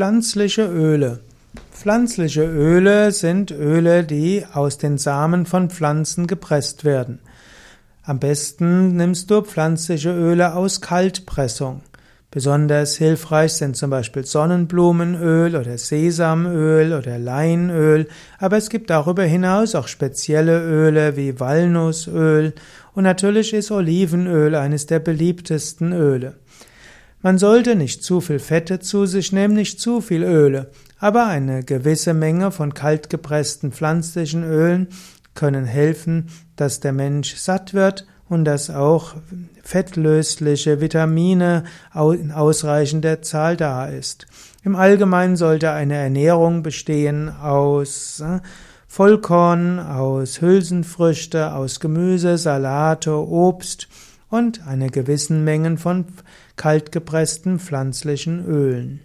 Pflanzliche Öle. Pflanzliche Öle sind Öle, die aus den Samen von Pflanzen gepresst werden. Am besten nimmst du pflanzliche Öle aus Kaltpressung. Besonders hilfreich sind zum Beispiel Sonnenblumenöl oder Sesamöl oder Leinöl, aber es gibt darüber hinaus auch spezielle Öle wie Walnussöl und natürlich ist Olivenöl eines der beliebtesten Öle. Man sollte nicht zu viel Fette zu sich nehmen, nicht zu viel Öle, aber eine gewisse Menge von kaltgepressten pflanzlichen Ölen können helfen, dass der Mensch satt wird und dass auch fettlösliche Vitamine in ausreichender Zahl da ist. Im Allgemeinen sollte eine Ernährung bestehen aus äh, Vollkorn, aus Hülsenfrüchte, aus Gemüse, Salate, Obst und einer gewissen Mengen von kaltgepressten pflanzlichen Ölen.